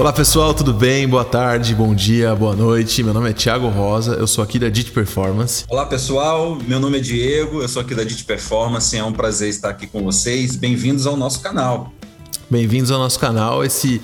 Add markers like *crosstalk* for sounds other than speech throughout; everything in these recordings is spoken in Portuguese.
Olá pessoal, tudo bem? Boa tarde, bom dia, boa noite. Meu nome é Thiago Rosa, eu sou aqui da DIT Performance. Olá pessoal, meu nome é Diego, eu sou aqui da DIT Performance. É um prazer estar aqui com vocês. Bem-vindos ao nosso canal. Bem-vindos ao nosso canal. Esse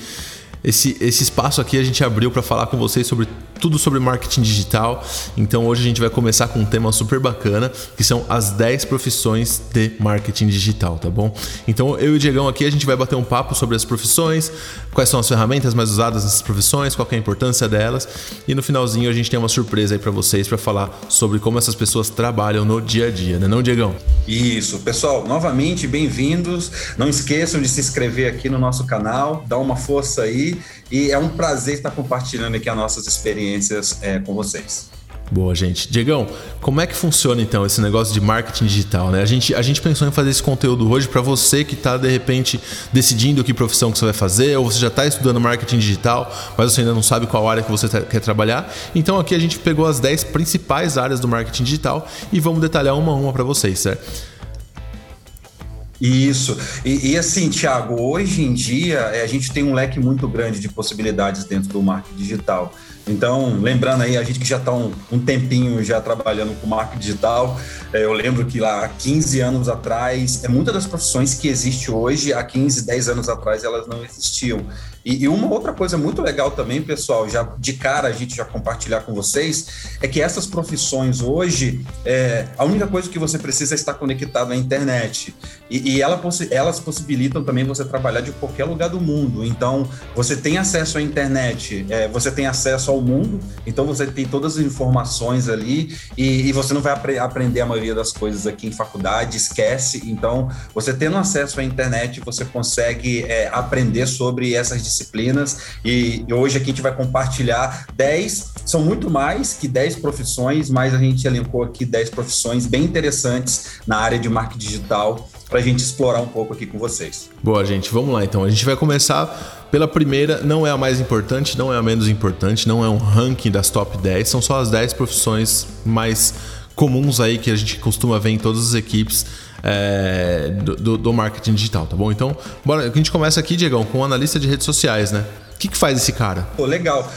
esse, esse espaço aqui a gente abriu para falar com vocês sobre tudo sobre marketing digital. Então hoje a gente vai começar com um tema super bacana, que são as 10 profissões de marketing digital, tá bom? Então eu e o Diegão aqui a gente vai bater um papo sobre as profissões, quais são as ferramentas mais usadas nessas profissões, qual é a importância delas, e no finalzinho a gente tem uma surpresa aí para vocês para falar sobre como essas pessoas trabalham no dia a dia, né, não, Diegão? Isso, pessoal, novamente bem-vindos. Não esqueçam de se inscrever aqui no nosso canal, dá uma força aí e é um prazer estar compartilhando aqui as nossas experiências é, com vocês. Boa, gente. Diegão, como é que funciona então esse negócio de marketing digital? Né? A, gente, a gente pensou em fazer esse conteúdo hoje para você que está de repente decidindo que profissão que você vai fazer, ou você já está estudando marketing digital, mas você ainda não sabe qual área que você tá, quer trabalhar. Então aqui a gente pegou as 10 principais áreas do marketing digital e vamos detalhar uma a uma para vocês, certo? Isso. E, e, assim, Thiago, hoje em dia é, a gente tem um leque muito grande de possibilidades dentro do marketing digital. Então, lembrando aí, a gente que já está um, um, tempinho já trabalhando com marketing digital, é, eu lembro que lá há 15 anos atrás, é muitas das profissões que existem hoje, há 15, 10 anos atrás, elas não existiam. E, e, uma outra coisa muito legal também, pessoal, já de cara a gente já compartilhar com vocês, é que essas profissões hoje, é, a única coisa que você precisa é estar conectado à internet. E, e ela, elas possibilitam também você trabalhar de qualquer lugar do mundo. Então, você tem acesso à internet, é, você tem acesso ao mundo, então você tem todas as informações ali e, e você não vai apre aprender a maioria das coisas aqui em faculdade, esquece. Então, você tendo acesso à internet, você consegue é, aprender sobre essas disciplinas e, e hoje aqui a gente vai compartilhar 10, são muito mais que 10 profissões, mas a gente elencou aqui 10 profissões bem interessantes na área de marketing digital para a gente explorar um pouco aqui com vocês. Boa, gente, vamos lá então. A gente vai começar pela primeira, não é a mais importante, não é a menos importante, não é um ranking das top 10, são só as 10 profissões mais comuns aí que a gente costuma ver em todas as equipes é, do, do, marketing digital, tá bom? Então, bora, a gente começa aqui, Diegão, com o analista de redes sociais, né? O que, que faz esse cara? Pô, legal.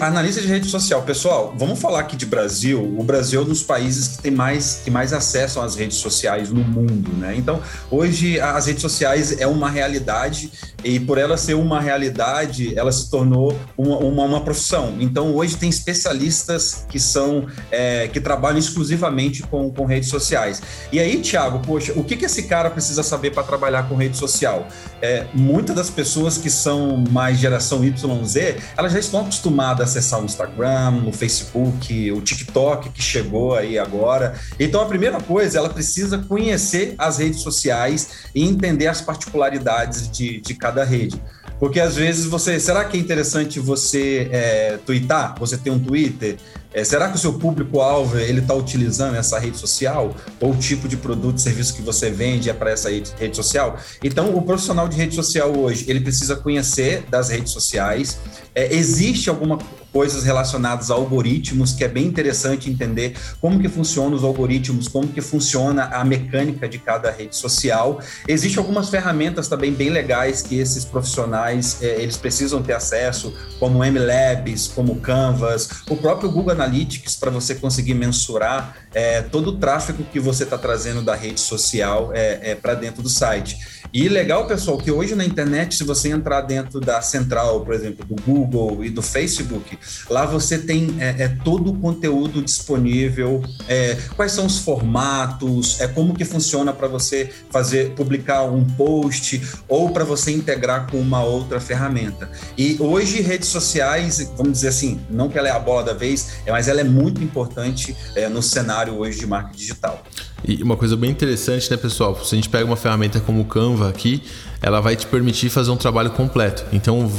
Analista de rede social. Pessoal, vamos falar aqui de Brasil. O Brasil é um dos países que tem mais, que mais acesso às redes sociais no mundo, né? Então, hoje as redes sociais é uma realidade e por ela ser uma realidade, ela se tornou uma, uma, uma profissão. Então, hoje tem especialistas que são é, que trabalham exclusivamente com, com redes sociais. E aí, Thiago, poxa, o que, que esse cara precisa saber para trabalhar com rede social? É, muitas das pessoas que são mais geração YZ, elas já estão acostumadas acostumado acessar o Instagram, o Facebook, o TikTok que chegou aí agora. Então a primeira coisa, ela precisa conhecer as redes sociais e entender as particularidades de, de cada rede. Porque às vezes você. Será que é interessante você é, twittar? Você tem um Twitter? É, será que o seu público-alvo ele está utilizando essa rede social? Ou o tipo de produto e serviço que você vende é para essa rede, social? Então, o profissional de rede social hoje, ele precisa conhecer das redes sociais. É, existe alguma coisas relacionadas a algoritmos, que é bem interessante entender como que funcionam os algoritmos, como que funciona a mecânica de cada rede social. Existem algumas ferramentas também bem legais que esses profissionais é, eles precisam ter acesso, como MLabs, como Canvas, o próprio Google Analytics para você conseguir mensurar é, todo o tráfego que você está trazendo da rede social é, é para dentro do site. E legal, pessoal, que hoje na internet, se você entrar dentro da central, por exemplo, do Google e do Facebook, lá você tem é, é todo o conteúdo disponível, é, quais são os formatos, é como que funciona para você fazer, publicar um post ou para você integrar com uma outra ferramenta. E hoje redes sociais, vamos dizer assim, não que ela é a bola da vez, mas ela é muito importante é, no cenário hoje de marketing digital. E uma coisa bem interessante, né, pessoal? Se a gente pega uma ferramenta como o Canva aqui, ela vai te permitir fazer um trabalho completo. Então,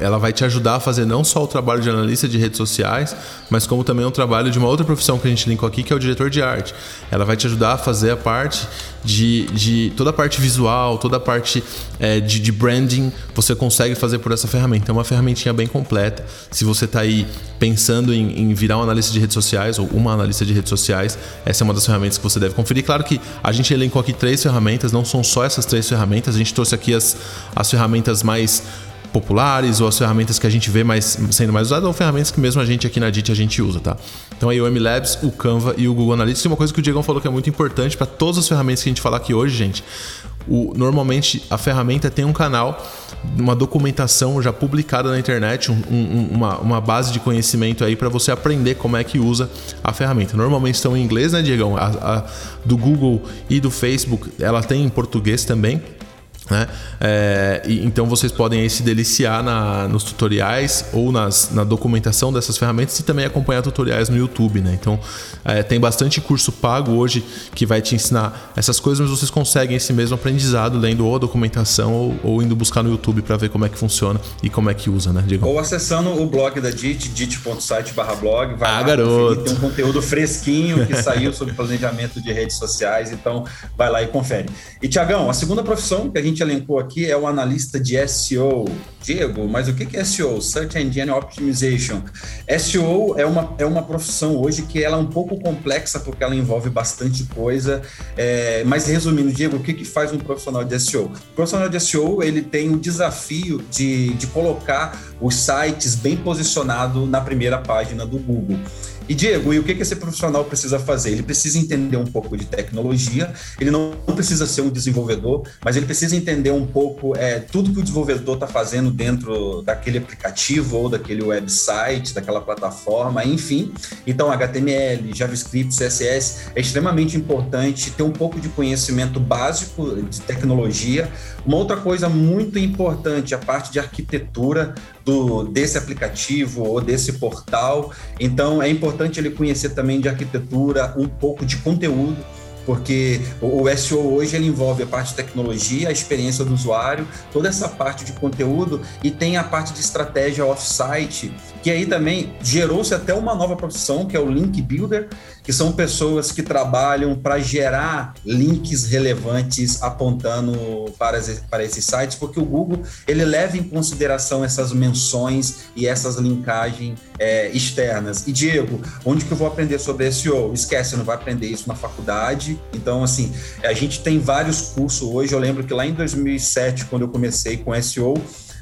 ela vai te ajudar a fazer não só o trabalho de analista de redes sociais, mas como também um trabalho de uma outra profissão que a gente linkou aqui, que é o diretor de arte. Ela vai te ajudar a fazer a parte de, de toda a parte visual, toda a parte é, de, de, branding, você consegue fazer por essa ferramenta. É uma ferramentinha bem completa. Se você está aí pensando em, em virar um analista de redes sociais ou uma analista de redes sociais, essa é uma das ferramentas que você deve conferir. Claro que a gente elencou aqui três ferramentas, não são só essas três ferramentas, a gente trouxe aqui as, as ferramentas mais populares ou as ferramentas que a gente vê mais sendo mais usadas ou ferramentas que mesmo a gente aqui na DIT a gente usa, tá? Então aí o MLabs, o Canva e o Google Analytics. E uma coisa que o Diego falou que é muito importante para todas as ferramentas que a gente falar aqui hoje, gente. O, normalmente a ferramenta tem um canal, uma documentação já publicada na internet, um, um, uma, uma base de conhecimento aí para você aprender como é que usa a ferramenta. Normalmente estão em inglês, né, Diego? A, a, do Google e do Facebook, ela tem em português também. Né? É, e, então vocês podem se deliciar na, nos tutoriais ou nas, na documentação dessas ferramentas e também acompanhar tutoriais no YouTube. Né? Então é, tem bastante curso pago hoje que vai te ensinar essas coisas, mas vocês conseguem esse mesmo aprendizado lendo ou a documentação ou, ou indo buscar no YouTube para ver como é que funciona e como é que usa, né? Ou acessando o blog da DIT, dit.site/blog, vai ah, lá, garoto. tem um conteúdo fresquinho que *laughs* saiu sobre planejamento de redes sociais, então vai lá e confere. E Tiagão, a segunda profissão que a gente gente elencou aqui é o analista de SEO. Diego, mas o que é SEO? Search Engine Optimization. SEO é uma, é uma profissão hoje que ela é um pouco complexa porque ela envolve bastante coisa. É, mas resumindo, Diego, o que, que faz um profissional de SEO? O profissional de SEO ele tem o desafio de, de colocar os sites bem posicionados na primeira página do Google. E Diego, e o que esse profissional precisa fazer? Ele precisa entender um pouco de tecnologia, ele não precisa ser um desenvolvedor, mas ele precisa entender um pouco é, tudo que o desenvolvedor está fazendo dentro daquele aplicativo ou daquele website, daquela plataforma, enfim. Então, HTML, JavaScript, CSS é extremamente importante ter um pouco de conhecimento básico de tecnologia. Uma outra coisa muito importante, a parte de arquitetura do, desse aplicativo ou desse portal. Então, é importante ele conhecer também de arquitetura, um pouco de conteúdo porque o SEO hoje ele envolve a parte de tecnologia, a experiência do usuário, toda essa parte de conteúdo e tem a parte de estratégia off-site, que aí também gerou-se até uma nova profissão, que é o Link Builder, que são pessoas que trabalham para gerar links relevantes apontando para, para esses sites, porque o Google ele leva em consideração essas menções e essas linkagens é, externas. E Diego, onde que eu vou aprender sobre SEO? Esquece, não vai aprender isso na faculdade. Então, assim, a gente tem vários cursos hoje. Eu lembro que lá em 2007, quando eu comecei com SEO,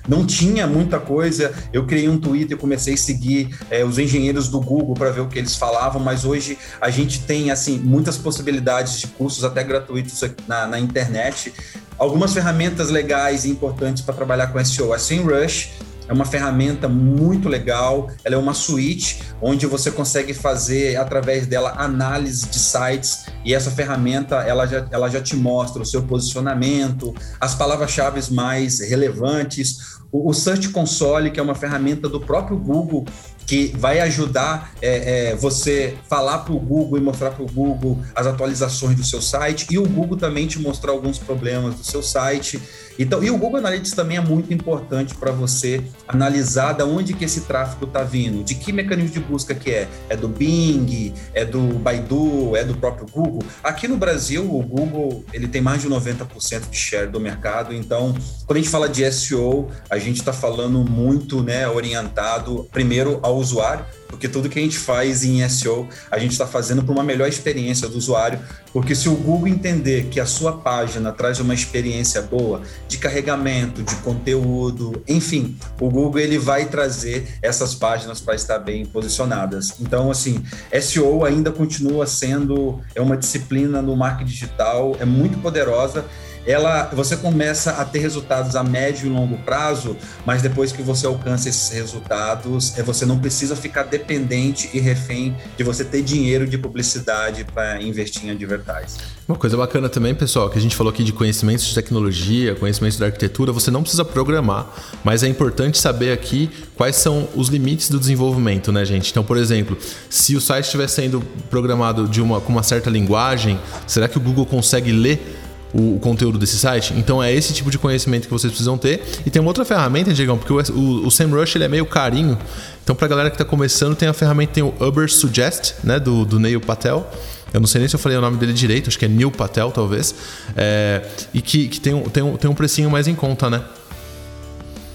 não tinha muita coisa. Eu criei um Twitter comecei a seguir é, os engenheiros do Google para ver o que eles falavam, mas hoje a gente tem assim muitas possibilidades de cursos até gratuitos na, na internet. Algumas ferramentas legais e importantes para trabalhar com SEO. A SEMrush é uma ferramenta muito legal. Ela é uma suíte onde você consegue fazer através dela análise de sites e essa ferramenta ela já, ela já te mostra o seu posicionamento, as palavras-chave mais relevantes, o, Search Console, que é uma ferramenta do próprio Google que vai ajudar é, é, você falar para o Google e mostrar para o Google as atualizações do seu site e o Google também te mostrar alguns problemas do seu site. Então, e o Google Analytics também é muito importante para você analisar da onde que esse tráfego está vindo, de que mecanismo de busca que é. É do Bing, é do Baidu, é do próprio Google. Aqui no Brasil, o Google ele tem mais de 90% de share do mercado. Então, quando a gente fala de SEO, a gente está falando muito né, orientado primeiro ao usuário, porque tudo que a gente faz em SEO, a gente está fazendo para uma melhor experiência do usuário, porque se o Google entender que a sua página traz uma experiência boa de carregamento, de conteúdo, enfim, o Google ele vai trazer essas páginas para estar bem posicionadas. Então, assim, SEO ainda continua sendo é uma disciplina no marketing digital, é muito poderosa ela você começa a ter resultados a médio e longo prazo, mas depois que você alcança esses resultados, é você não precisa ficar dependente e refém de você ter dinheiro de publicidade para investir em advertising. Uma coisa bacana também, pessoal, que a gente falou aqui de conhecimentos de tecnologia, conhecimentos da arquitetura, você não precisa programar, mas é importante saber aqui quais são os limites do desenvolvimento, né, gente? Então, por exemplo, se o site estiver sendo programado de uma, com uma certa linguagem, será que o Google consegue ler o, conteúdo desse site. Então é esse tipo de conhecimento que vocês precisam ter. E tem uma outra ferramenta, Diegão, porque o, o, o SEMrush ele é meio carinho. Então pra galera que está começando, tem a ferramenta, tem o Uber Suggest, né, do, do Neil Patel. Eu não sei nem se eu falei o nome dele direito, acho que é Neil Patel, talvez. É, e que, que tem, um, tem, um, tem um precinho mais em conta, né?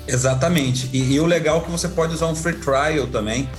Exatamente. E, e, o legal é que você pode usar um free trial também,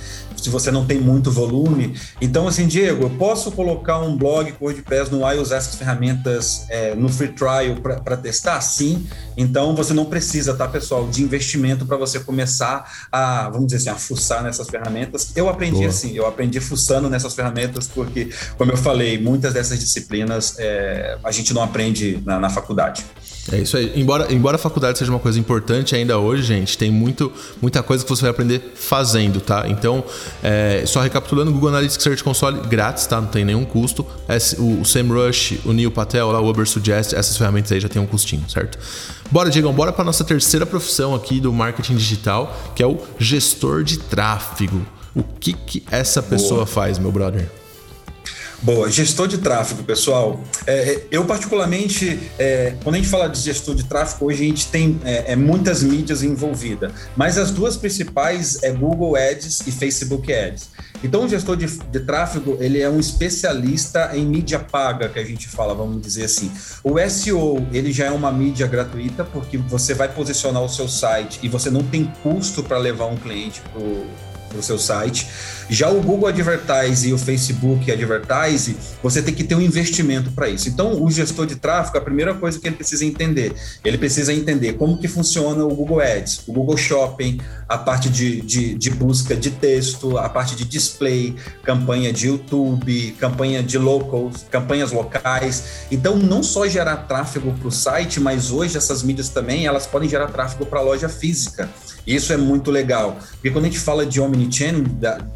se você não tem muito volume. Então, assim, Diego, eu posso colocar um blog com WordPress no ar e usar essas ferramentas é, no free trial para testar? Sim. Então, você não precisa, tá, pessoal, de investimento para você começar a, vamos dizer assim, a fuçar nessas ferramentas. Eu aprendi Boa. assim, eu aprendi fuçando nessas ferramentas, porque, como eu falei, muitas dessas disciplinas é, a gente não aprende na, na faculdade. É isso aí. Embora, embora a faculdade seja uma coisa importante ainda hoje, gente, tem muito, muita coisa que você vai aprender fazendo, tá? Então, é, só recapitulando, Google Analytics Search Console grátis, tá? Não tem nenhum custo. O, o SEMrush, o Neil Patel, lá, o Uber Suggest, essas ferramentas aí já tem um custinho, certo? Bora, Diegão, bora para nossa terceira profissão aqui do marketing digital, que é o gestor de tráfego. O que, que essa pessoa Boa. faz, meu brother? Boa, gestor de tráfego, pessoal. É, é, eu, particularmente, é, quando a gente fala de gestor de tráfego, hoje a gente tem é, é, muitas mídias envolvidas, mas as duas principais é Google Ads e Facebook Ads. Então, o gestor de, de tráfego, ele é um especialista em mídia paga, que a gente fala, vamos dizer assim. O SEO, ele já é uma mídia gratuita, porque você vai posicionar o seu site e você não tem custo para levar um cliente para para o seu site. Já o Google Advertise e o Facebook Advertise, você tem que ter um investimento para isso. Então, o gestor de tráfego, a primeira coisa que ele precisa entender, ele precisa entender como que funciona o Google Ads, o Google Shopping, a parte de, de, de busca de texto, a parte de display, campanha de YouTube, campanha de locals, campanhas locais. Então, não só gerar tráfego para o site, mas hoje essas mídias também, elas podem gerar tráfego para a loja física. Isso é muito legal, porque quando a gente fala de omnichannel,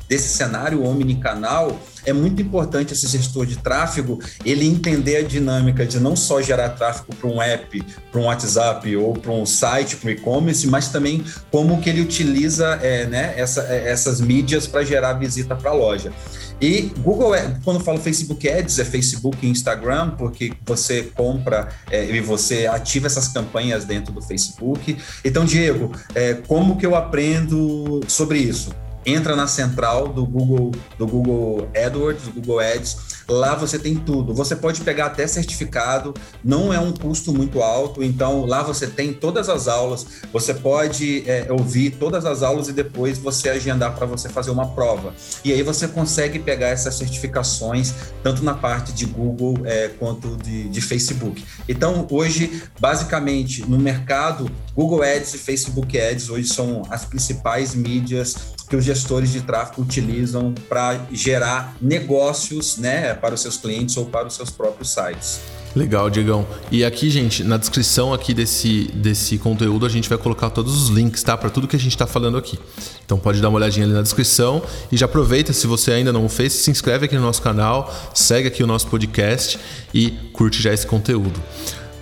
desse cenário omnicanal, é muito importante esse gestor de tráfego ele entender a dinâmica de não só gerar tráfego para um app, para um WhatsApp ou para um site, para um e-commerce, mas também como que ele utiliza é, né, essa, é, essas mídias para gerar visita para a loja. E Google, quando eu falo Facebook Ads, é Facebook e Instagram, porque você compra é, e você ativa essas campanhas dentro do Facebook. Então, Diego, é, como que eu aprendo sobre isso? Entra na central do Google, do Google AdWords, do Google Ads. Lá você tem tudo. Você pode pegar até certificado, não é um custo muito alto. Então lá você tem todas as aulas. Você pode é, ouvir todas as aulas e depois você agendar para você fazer uma prova. E aí você consegue pegar essas certificações tanto na parte de Google é, quanto de, de Facebook. Então hoje, basicamente, no mercado, Google Ads e Facebook Ads hoje são as principais mídias que os gestores de tráfego utilizam para gerar negócios né, para os seus clientes ou para os seus próprios sites. Legal, Diegão. E aqui, gente, na descrição aqui desse, desse conteúdo, a gente vai colocar todos os links, tá? Para tudo que a gente está falando aqui. Então pode dar uma olhadinha ali na descrição e já aproveita, se você ainda não fez, se inscreve aqui no nosso canal, segue aqui o nosso podcast e curte já esse conteúdo.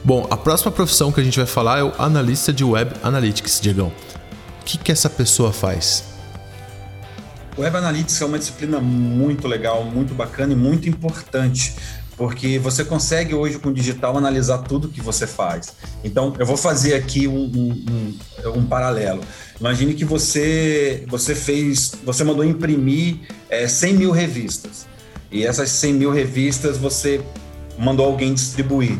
Bom, a próxima profissão que a gente vai falar é o analista de Web Analytics, Diegão. O que, que essa pessoa faz? O Web Analytics é uma disciplina muito legal, muito bacana e muito importante, porque você consegue hoje com o digital analisar tudo que você faz. Então, eu vou fazer aqui um, um, um, um paralelo. Imagine que você, você fez, você mandou imprimir é, 100 mil revistas. E essas 100 mil revistas você mandou alguém distribuir.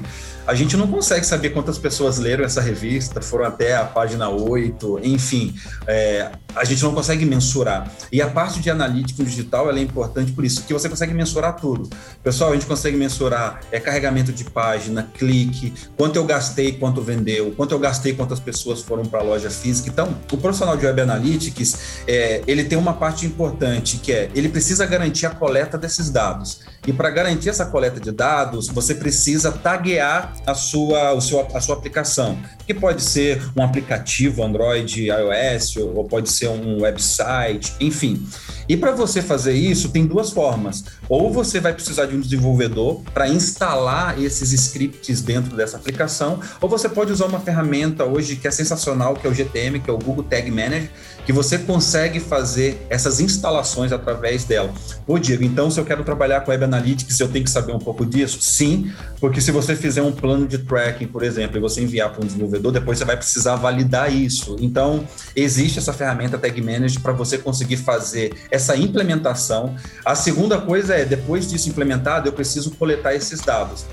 A gente não consegue saber quantas pessoas leram essa revista, foram até a página 8, enfim, é, a gente não consegue mensurar. E a parte de analítica digital é importante por isso, que você consegue mensurar tudo. Pessoal, a gente consegue mensurar é, carregamento de página, clique, quanto eu gastei, quanto vendeu, quanto eu gastei, quantas pessoas foram para a loja física. Então, o profissional de Web Analytics, é, ele tem uma parte importante, que é, ele precisa garantir a coleta desses dados. E para garantir essa coleta de dados, você precisa taguear a sua, o seu, a sua aplicação, que pode ser um aplicativo Android, iOS, ou pode ser um website, enfim. E para você fazer isso, tem duas formas. Ou você vai precisar de um desenvolvedor para instalar esses scripts dentro dessa aplicação, ou você pode usar uma ferramenta hoje que é sensacional, que é o GTM, que é o Google Tag Manager, que você consegue fazer essas instalações através dela. Ô Diego, então se eu quero trabalhar com Web Analytics, eu tenho que saber um pouco disso? Sim, porque se você fizer um plano de tracking, por exemplo, e você enviar para um desenvolvedor, depois você vai precisar validar isso. Então, existe essa ferramenta Tag Manager para você conseguir fazer essa implementação. A segunda coisa é, depois disso implementado, eu preciso coletar esses dados.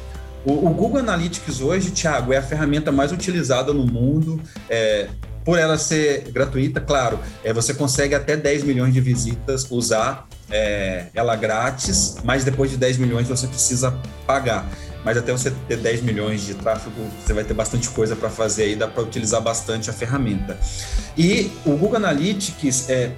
O, o Google Analytics hoje, Thiago, é a ferramenta mais utilizada no mundo. É, por ela ser gratuita, claro, é, você consegue até 10 milhões de visitas usar é, ela grátis, mas depois de 10 milhões você precisa pagar. Mas até você ter 10 milhões de tráfego, você vai ter bastante coisa para fazer aí, dá para utilizar bastante a ferramenta. E o Google Analytics é,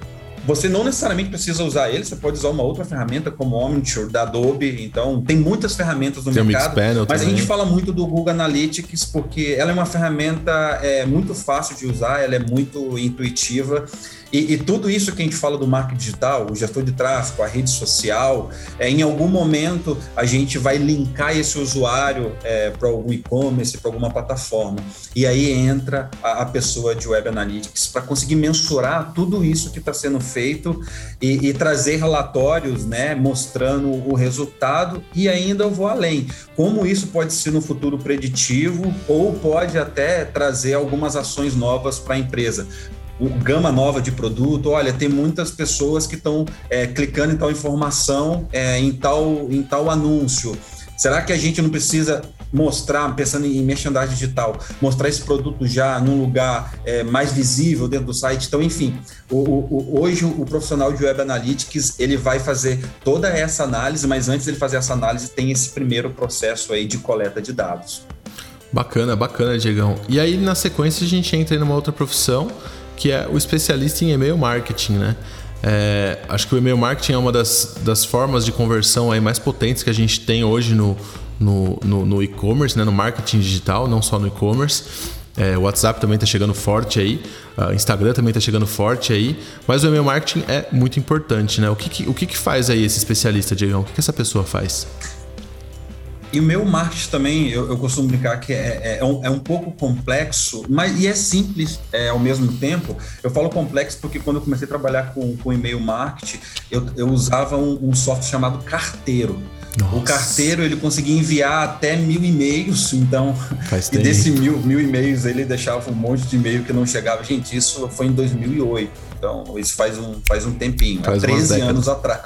você não necessariamente precisa usar ele, você pode usar uma outra ferramenta como o Omniture da Adobe. Então, tem muitas ferramentas no tem mercado. mas também. a gente fala muito do Google Analytics porque ela é uma ferramenta é, muito fácil de usar, ela é muito intuitiva. E, e, tudo isso que a gente fala do marketing digital, o gestor de tráfego, a rede social, é, em algum momento a gente vai linkar esse usuário é, para algum e-commerce, para alguma plataforma. E aí entra a, a pessoa de Web Analytics para conseguir mensurar tudo isso que está sendo feito e, e, trazer relatórios né, mostrando o resultado. E ainda eu vou além. Como isso pode ser no futuro preditivo ou pode até trazer algumas ações novas para a empresa gama nova de produto. Olha, tem muitas pessoas que estão é, clicando em tal informação, é, em, tal, em tal anúncio. Será que a gente não precisa mostrar, pensando em merchandising digital, mostrar esse produto já num lugar é, mais visível dentro do site? Então, enfim, o, o, hoje o profissional de Web Analytics ele vai fazer toda essa análise, mas antes de ele fazer essa análise tem esse primeiro processo aí de coleta de dados. Bacana, bacana, Diegão. E aí, na sequência, a gente entra em uma outra profissão, que é o especialista em e-mail marketing, né? É, acho que o e-mail marketing é uma das, das formas de conversão aí mais potentes que a gente tem hoje no, no, no, no e-commerce, né? no marketing digital, não só no e-commerce. É, o WhatsApp também está chegando forte aí, o Instagram também está chegando forte aí, mas o e-mail marketing é muito importante, né? O que, que o que, que faz aí esse especialista, Diego? O que, que essa pessoa faz? E o meu marketing também, eu, eu costumo brincar que é, é, é, um, é, um, pouco complexo, mas e é simples é, ao mesmo tempo. Eu falo complexo porque quando eu comecei a trabalhar com, com e-mail marketing, eu, eu usava um, um software chamado Carteiro. Nossa. O carteiro ele conseguia enviar até mil e-mails, então e desse mil, mil e-mails ele deixava um monte de e-mail que não chegava. Gente, isso foi em 2008. Então, isso faz um, faz um tempinho, faz há 13 anos atrás.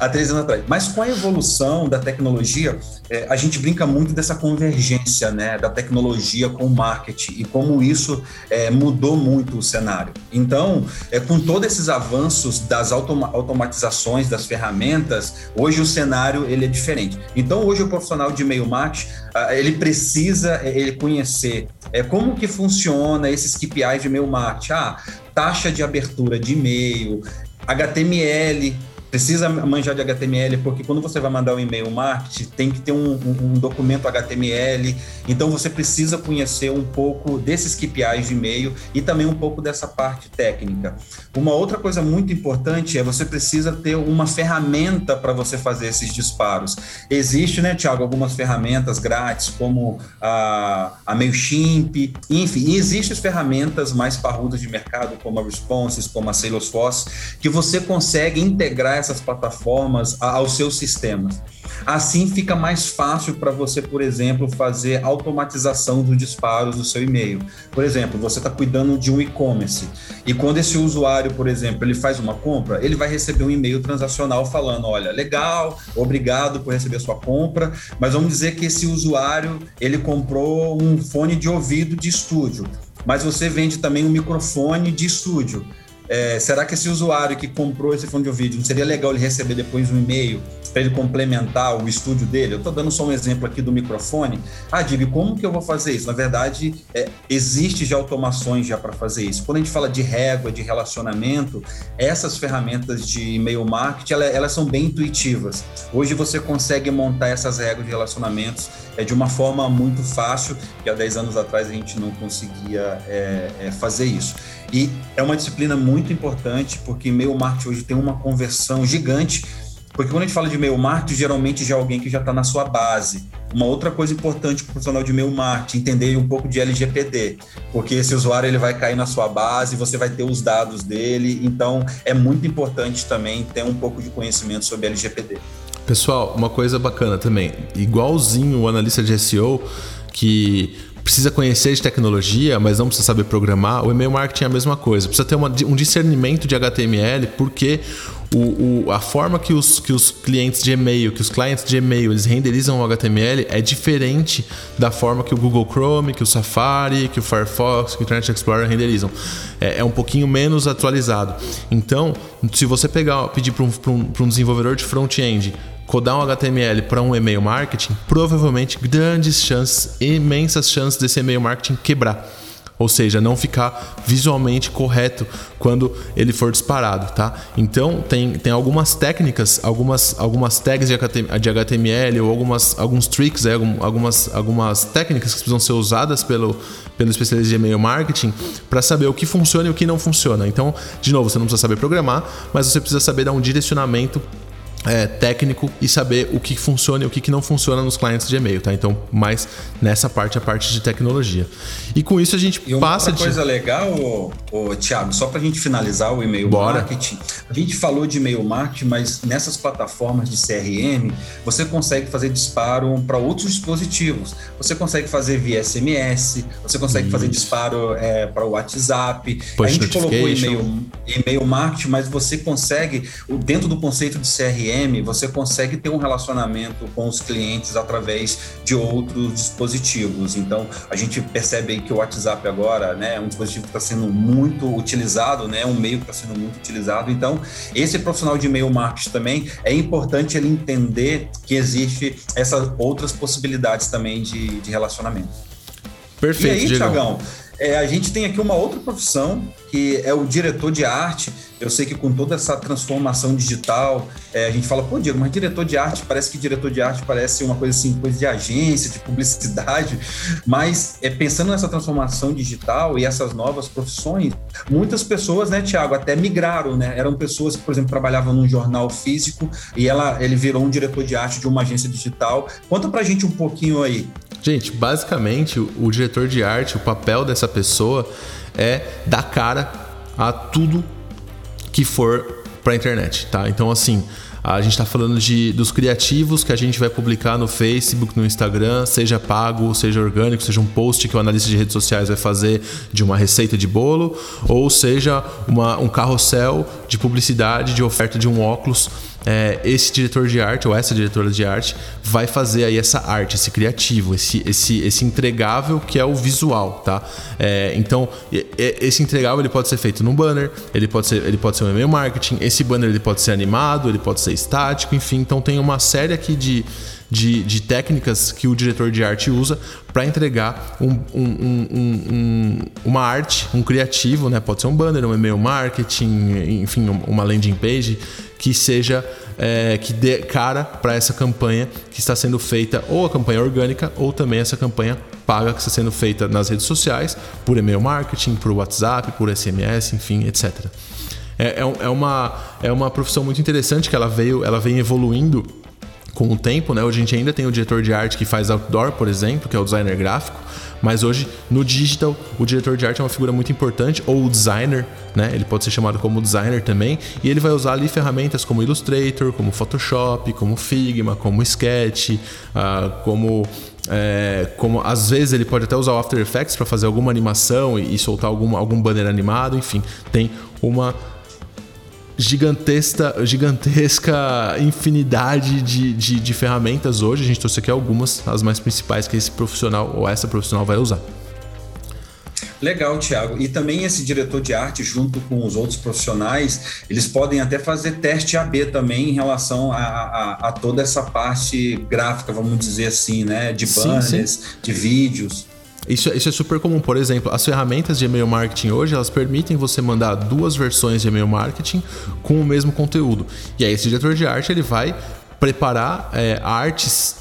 há 13 anos atrás. Mas com a evolução da tecnologia, é, a gente brinca muito dessa convergência né, da tecnologia com o marketing e como isso é, mudou muito o cenário. Então, é, com todos esses avanços das automa automatizações das ferramentas, hoje o cenário ele é diferente. Então, hoje o profissional de e-mail marketing, ah, ele precisa é, ele conhecer é, como que funciona esses KPIs de e-mail marketing. Ah, taxa de abertura de e-mail, HTML, precisa manjar de HTML, porque quando você vai mandar um e-mail marketing, tem que ter um, um, um, documento HTML, então você precisa conhecer um pouco desses KPIs de e-mail e também um pouco dessa parte técnica. Uma outra coisa muito importante é você precisa ter uma ferramenta para você fazer esses disparos. Existe, né, Tiago, algumas ferramentas grátis, como a, a MailChimp, enfim, existem ferramentas mais parrudas de mercado, como a Responses, como a Salesforce, que você consegue integrar essas plataformas aos seus sistemas. Assim fica mais fácil para você, por exemplo, fazer automatização dos disparos do seu e-mail. Por exemplo, você está cuidando de um e-commerce e quando esse usuário, por exemplo, ele faz uma compra, ele vai receber um e-mail transacional falando, olha, legal, obrigado por receber sua compra, mas vamos dizer que esse usuário ele comprou um fone de ouvido de estúdio, mas você vende também um microfone de estúdio. É, será que esse usuário que comprou esse fone de ouvido, não seria legal ele receber depois um e-mail para ele complementar o estúdio dele? Eu estou dando só um exemplo aqui do microfone. Ah, Diego, como que eu vou fazer isso? Na verdade, é, existe já automações já para fazer isso. Quando a gente fala de régua, de relacionamento, essas ferramentas de e-mail marketing, elas, elas são bem intuitivas. Hoje você consegue montar essas regras de relacionamentos é, de uma forma muito fácil, que há 10 anos atrás a gente não conseguia é, é, fazer isso. E é uma disciplina muito importante, porque e-mail marketing hoje tem uma conversão gigante, porque quando a gente fala de e-mail marketing, geralmente já é alguém que já está na sua base. Uma outra coisa importante para o profissional de e-mail marketing, entender um pouco de LGPD, porque esse usuário ele vai cair na sua base, você vai ter os dados dele, então é muito importante também ter um pouco de conhecimento sobre LGPD. Pessoal, uma coisa bacana também, igualzinho o analista de SEO que precisa conhecer de tecnologia, mas não precisa saber programar, o e-mail marketing é a mesma coisa. Precisa ter uma, um discernimento de HTML, porque o, o, a forma que os, que os clientes de e-mail, que os clientes de e-mail, eles renderizam o HTML é diferente da forma que o Google Chrome, que o Safari, que o Firefox, que o Internet Explorer renderizam. É, é um pouquinho menos atualizado. Então, se você pegar, pedir para um, um, um desenvolvedor de front-end codar um HTML para um e-mail marketing, provavelmente grandes chances, imensas chances desse e-mail marketing quebrar ou seja, não ficar visualmente correto quando ele for disparado, tá? Então tem, tem algumas técnicas, algumas, algumas tags de HTML ou algumas, alguns tricks, é, algumas, algumas técnicas que precisam ser usadas pelo, pelo especialista de e-mail marketing para saber o que funciona e o que não funciona. Então, de novo, você não precisa saber programar, mas você precisa saber dar um direcionamento é, técnico e saber o que funciona e o que não funciona nos clientes de e-mail, tá? Então, mais nessa parte, a parte de tecnologia. E com isso a gente e passa uma de... coisa legal, ô, ô, Thiago, só para a gente finalizar o e-mail Bora. marketing. A gente falou de e-mail marketing, mas nessas plataformas de CRM, você consegue fazer disparo para outros dispositivos. Você consegue fazer via SMS, você consegue fazer disparo é, para o WhatsApp. Push a gente colocou e-mail, e-mail marketing, mas você consegue, dentro do conceito de CRM, CRM, você consegue ter um relacionamento com os clientes através de outros dispositivos. Então, a gente percebe aí que o WhatsApp agora né, é um dispositivo que está sendo muito utilizado, né, um meio que está sendo muito utilizado. Então, esse profissional de e-mail marketing também é importante ele entender que existe essas outras possibilidades também de, de relacionamento. Perfeito. E aí, Tiagão, é, a gente tem aqui uma outra profissão que é o diretor de arte. Eu sei que com toda essa transformação digital, é, a gente fala, pô, Diego, mas diretor de arte, parece que diretor de arte parece uma coisa assim, coisa de agência, de publicidade, mas é, pensando nessa transformação digital e essas novas profissões, muitas pessoas, né, Tiago, até migraram, né? Eram pessoas que, por exemplo, trabalhavam num jornal físico e ela, ele virou um diretor de arte de uma agência digital. Conta pra gente um pouquinho aí Gente, basicamente o, o diretor de arte, o papel dessa pessoa é dar cara a tudo que for para a internet, tá? Então assim, a gente está falando de, dos criativos que a gente vai publicar no Facebook, no Instagram, seja pago, seja orgânico, seja um post que o analista de redes sociais vai fazer de uma receita de bolo, ou seja uma, um carrossel de publicidade de oferta de um óculos é, esse diretor de arte ou essa diretora de arte vai fazer aí essa arte, esse criativo, esse, esse, esse entregável que é o visual, tá? É, então esse entregável ele pode ser feito num banner, ele pode ser ele pode ser um e-mail marketing, esse banner ele pode ser animado, ele pode ser estático, enfim, então tem uma série aqui de de, de, técnicas que o diretor de arte usa para entregar um, um, um, uma arte, um criativo, né? Pode ser um banner, um e-mail marketing, enfim, uma landing page que seja é, que dê cara para essa campanha que está sendo feita, ou a campanha orgânica, ou também essa campanha paga que está sendo feita nas redes sociais, por e-mail marketing, por WhatsApp, por SMS, enfim, etc. É, é, é, uma, é uma profissão muito interessante que ela veio, ela vem evoluindo com o tempo, né? Hoje a gente ainda tem o diretor de arte que faz outdoor, por exemplo, que é o designer gráfico, mas hoje no digital o diretor de arte é uma figura muito importante, ou o designer, né? Ele pode ser chamado como designer também, e ele vai usar ali ferramentas como Illustrator, como Photoshop, como Figma, como Sketch, uh, como é, como às vezes ele pode até usar o After Effects para fazer alguma animação e, e soltar algum, algum banner animado, enfim, tem uma gigantesca, gigantesca infinidade de, de, de, ferramentas hoje. A gente trouxe aqui algumas, as mais principais que esse profissional ou essa profissional vai usar. Legal, Thiago. E também esse diretor de arte, junto com os outros profissionais, eles podem até fazer teste AB também em relação a, a, a toda essa parte gráfica, vamos dizer assim, né? De banners, sim, sim. de vídeos. Isso, isso é super comum. Por exemplo, as ferramentas de e-mail marketing hoje, elas permitem você mandar duas versões de e-mail marketing com o mesmo conteúdo. E aí esse diretor de arte, ele vai preparar é, artes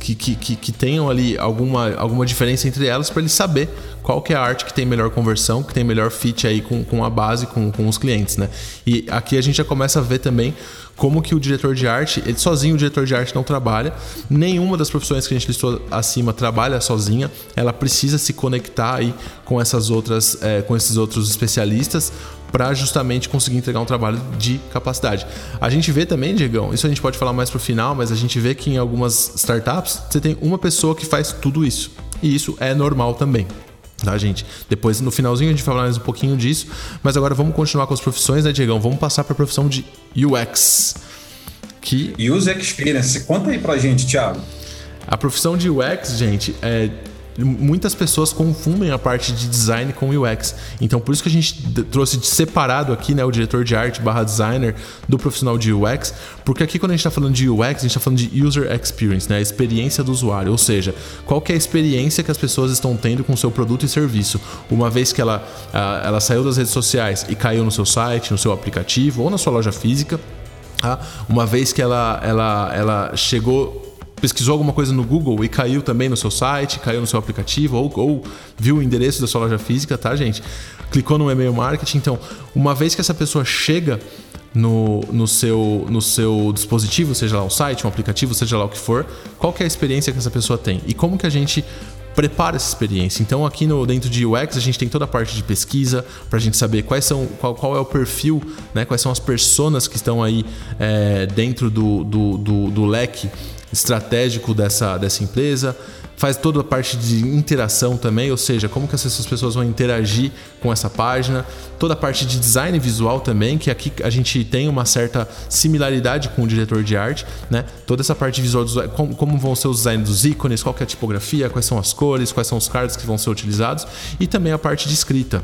que, que, que, que, tenham ali alguma, alguma diferença entre elas para ele saber qual que é a arte que tem melhor conversão, que tem melhor fit aí com, com a base, com, com os clientes, né? E aqui a gente já começa a ver também como que o diretor de arte, ele sozinho o diretor de arte não trabalha, nenhuma das profissões que a gente listou acima trabalha sozinha, ela precisa se conectar aí com essas outras, é, com esses outros especialistas para justamente conseguir entregar um trabalho de capacidade. A gente vê também, Diegão, isso a gente pode falar mais pro final, mas a gente vê que em algumas startups você tem uma pessoa que faz tudo isso. E isso é normal também. Tá, gente? Depois, no finalzinho, a gente vai falar mais um pouquinho disso. Mas agora vamos continuar com as profissões, né, Diegão? Vamos passar para a profissão de UX. Que... User Experience. Conta aí pra gente, Thiago. A profissão de UX, gente, é muitas pessoas confundem a parte de design com UX. Então, por isso que a gente trouxe de separado aqui, né, o diretor de arte barra designer do profissional de UX, porque aqui quando a gente está falando de UX, a gente está falando de User Experience, né, a experiência do usuário, ou seja, qual é a experiência que as pessoas estão tendo com o seu produto e serviço, uma vez que ela, ela saiu das redes sociais e caiu no seu site, no seu aplicativo ou na sua loja física, tá? uma vez que ela, ela, ela chegou pesquisou alguma coisa no Google e caiu também no seu site, caiu no seu aplicativo ou, ou viu o endereço da sua loja física, tá, gente? Clicou no e-mail marketing. Então, uma vez que essa pessoa chega no, no, seu, no seu dispositivo, seja lá um site, um aplicativo, seja lá o que for, qual que é a experiência que essa pessoa tem e como que a gente prepara essa experiência. Então aqui no dentro de UX a gente tem toda a parte de pesquisa para a gente saber quais são qual, qual é o perfil, né, quais são as personas que estão aí é, dentro do, do, do, do leque estratégico dessa, dessa empresa, faz toda a parte de interação também, ou seja, como que essas pessoas vão interagir com essa página, toda a parte de design visual também, que aqui a gente tem uma certa similaridade com o diretor de arte, né? Toda essa parte visual, como, como vão ser os designs dos ícones, qual é a tipografia, quais são as cores, quais são os cards que vão ser utilizados e também a parte de escrita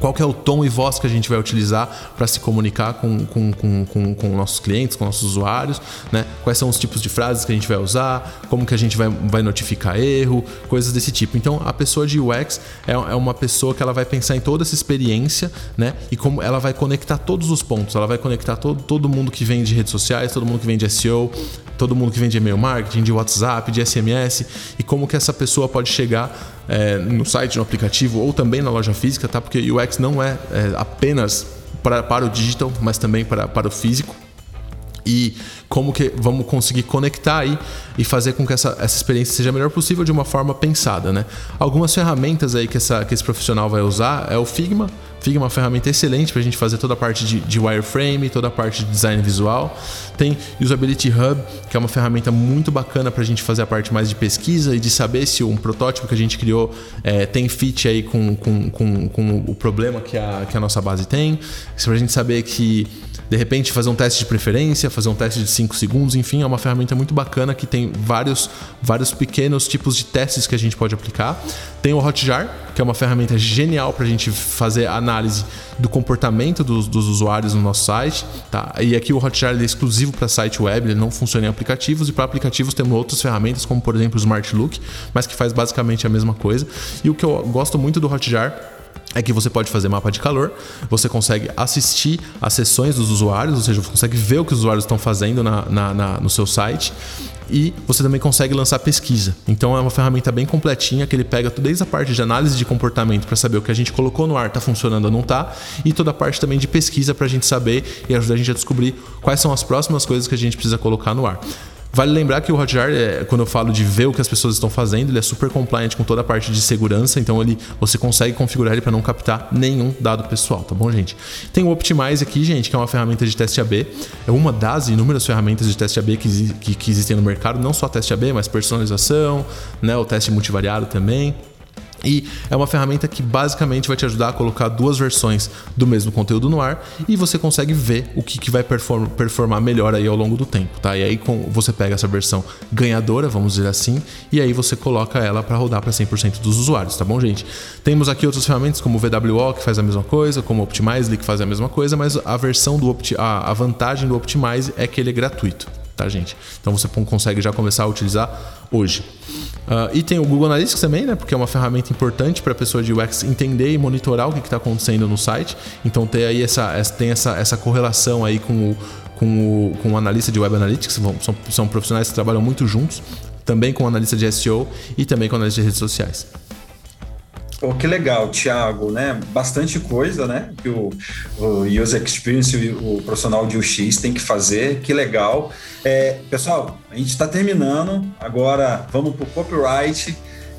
qual é o tom e voz que a gente vai utilizar para se comunicar com, com, com, com, com nossos clientes, com nossos usuários, né? Quais são os tipos de frases que a gente vai usar, como que a gente vai, vai notificar erro, coisas desse tipo. Então, a pessoa de UX é, é uma pessoa que ela vai pensar em toda essa experiência, né? E como ela vai conectar todos os pontos. Ela vai conectar todo, todo mundo que vem de redes sociais, todo mundo que vem de SEO, todo mundo que vem de e-mail marketing, de WhatsApp, de SMS, e como que essa pessoa pode chegar é, no site, no aplicativo ou também na loja física, tá? Porque UX não é, é apenas para, para o digital, mas também para, para o físico e como que vamos conseguir conectar aí e fazer com que essa, essa experiência seja a melhor possível de uma forma pensada, né? Algumas ferramentas aí que, essa, que esse profissional vai usar é o Figma. Figma é uma ferramenta excelente para a gente fazer toda a parte de, de, wireframe, toda a parte de design visual. Tem Usability Hub, que é uma ferramenta muito bacana para a gente fazer a parte mais de pesquisa e de saber se um protótipo que a gente criou é, tem fit aí com, com, com, com, o problema que a, que a nossa base tem. Para a gente saber que de repente fazer um teste de preferência, fazer um teste de 5 segundos, enfim, é uma ferramenta muito bacana que tem vários, vários pequenos tipos de testes que a gente pode aplicar. Tem o Hotjar, que é uma ferramenta genial para a gente fazer análise do comportamento dos, dos, usuários no nosso site. Tá? E aqui o Hotjar é exclusivo para site web, ele não funciona em aplicativos. E para aplicativos temos outras ferramentas, como por exemplo o Smart Look, mas que faz basicamente a mesma coisa. E o que eu gosto muito do Hotjar é que você pode fazer mapa de calor, você consegue assistir as sessões dos usuários, ou seja, você consegue ver o que os usuários estão fazendo na, na, na, no seu site e você também consegue lançar pesquisa. Então é uma ferramenta bem completinha que ele pega desde a parte de análise de comportamento para saber o que a gente colocou no ar está funcionando ou não está, e toda a parte também de pesquisa para a gente saber e ajudar a gente a descobrir quais são as próximas coisas que a gente precisa colocar no ar. Vale lembrar que o Hotjar, é, quando eu falo de ver o que as pessoas estão fazendo, ele é super compliant com toda a parte de segurança, então ele, você consegue configurar ele para não captar nenhum dado pessoal, tá bom, gente? Tem o Optimize aqui, gente, que é uma ferramenta de teste AB. É uma das inúmeras ferramentas de teste AB que, que, que existem no mercado, não só teste AB, mas personalização, né, o teste multivariado também. E é uma ferramenta que basicamente vai te ajudar a colocar duas versões do mesmo conteúdo no ar e você consegue ver o que, que vai perform, performar melhor aí ao longo do tempo, tá? E aí com, você pega essa versão ganhadora, vamos dizer assim, e aí você coloca ela para rodar para 100% dos usuários, tá bom, gente? Temos aqui outras ferramentas como o VWO que faz a mesma coisa, como o Optimizely que faz a mesma coisa, mas a versão do Opti a, a vantagem do Optimize é que ele é gratuito tá, gente? Então você consegue já começar a utilizar hoje. Uh, e tem o Google Analytics também, né? Porque é uma ferramenta importante para a pessoa de UX entender e monitorar o que está acontecendo no site. Então tem aí essa, essa, tem essa, essa correlação aí com o, com o, com o analista de Web Analytics, são, são profissionais que trabalham muito juntos, também com o analista de SEO e também com o analista de redes sociais. Oh, que legal, Thiago, né? Bastante coisa, né? Que o, o User Experience, o, o profissional de UX tem que fazer, que legal. É, pessoal, a gente está terminando, agora vamos para o copyright,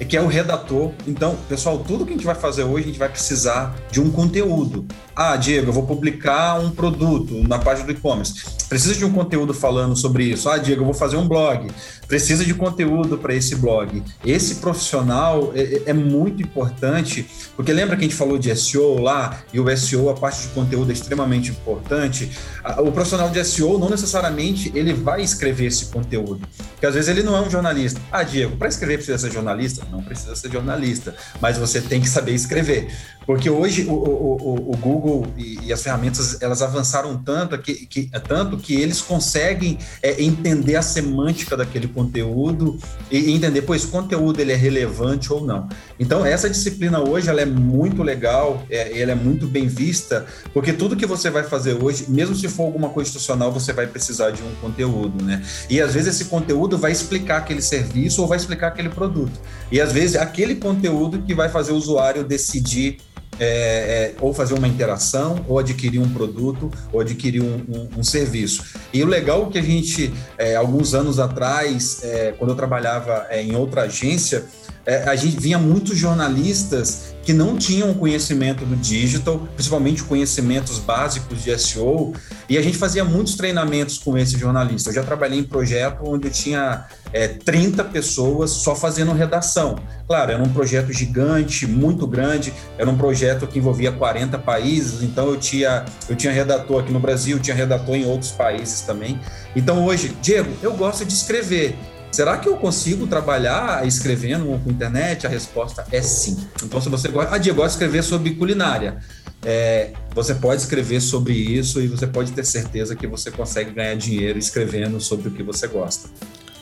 que é o redator. Então, pessoal, tudo que a gente vai fazer hoje, a gente vai precisar de um conteúdo. Ah, Diego, eu vou publicar um produto na página do e-commerce. Precisa de um conteúdo falando sobre isso. Ah, Diego, eu vou fazer um blog. Precisa de conteúdo para esse blog. Esse profissional é, é, é, muito importante, porque lembra que a gente falou de SEO lá, e o SEO, a parte de conteúdo é extremamente importante. O profissional de SEO não necessariamente ele vai escrever esse conteúdo, porque às vezes ele não é um jornalista. Ah, Diego, para escrever precisa ser jornalista? Não precisa ser jornalista, mas você tem que saber escrever. Porque hoje o, o, o Google e, e, as ferramentas elas avançaram tanto que, que tanto que eles conseguem é, entender a semântica daquele conteúdo e, entender, pois, conteúdo ele é relevante ou não. Então, essa disciplina hoje ela é muito legal, é, ela é muito bem vista, porque tudo que você vai fazer hoje, mesmo se for alguma coisa institucional, você vai precisar de um conteúdo, né? E às vezes esse conteúdo vai explicar aquele serviço ou vai explicar aquele produto. E às vezes aquele conteúdo que vai fazer o usuário decidir é, é, ou fazer uma interação, ou adquirir um produto, ou adquirir um, um, um serviço. E o legal é que a gente, é, alguns anos atrás, é, quando eu trabalhava é, em outra agência, a gente vinha muitos jornalistas que não tinham conhecimento do digital, principalmente conhecimentos básicos de SEO, e a gente fazia muitos treinamentos com esse jornalista. Eu já trabalhei em projeto onde eu tinha é, 30 pessoas só fazendo redação. Claro, era um projeto gigante, muito grande, era um projeto que envolvia 40 países, então eu tinha, eu tinha redator aqui no Brasil, tinha redator em outros países também. Então hoje, Diego, eu gosto de escrever. Será que eu consigo trabalhar escrevendo com internet? A resposta é sim. Então, se você gosta, ah, Diego, gosta de escrever sobre culinária. É, você pode escrever sobre isso e você pode ter certeza que você consegue ganhar dinheiro escrevendo sobre o que você gosta.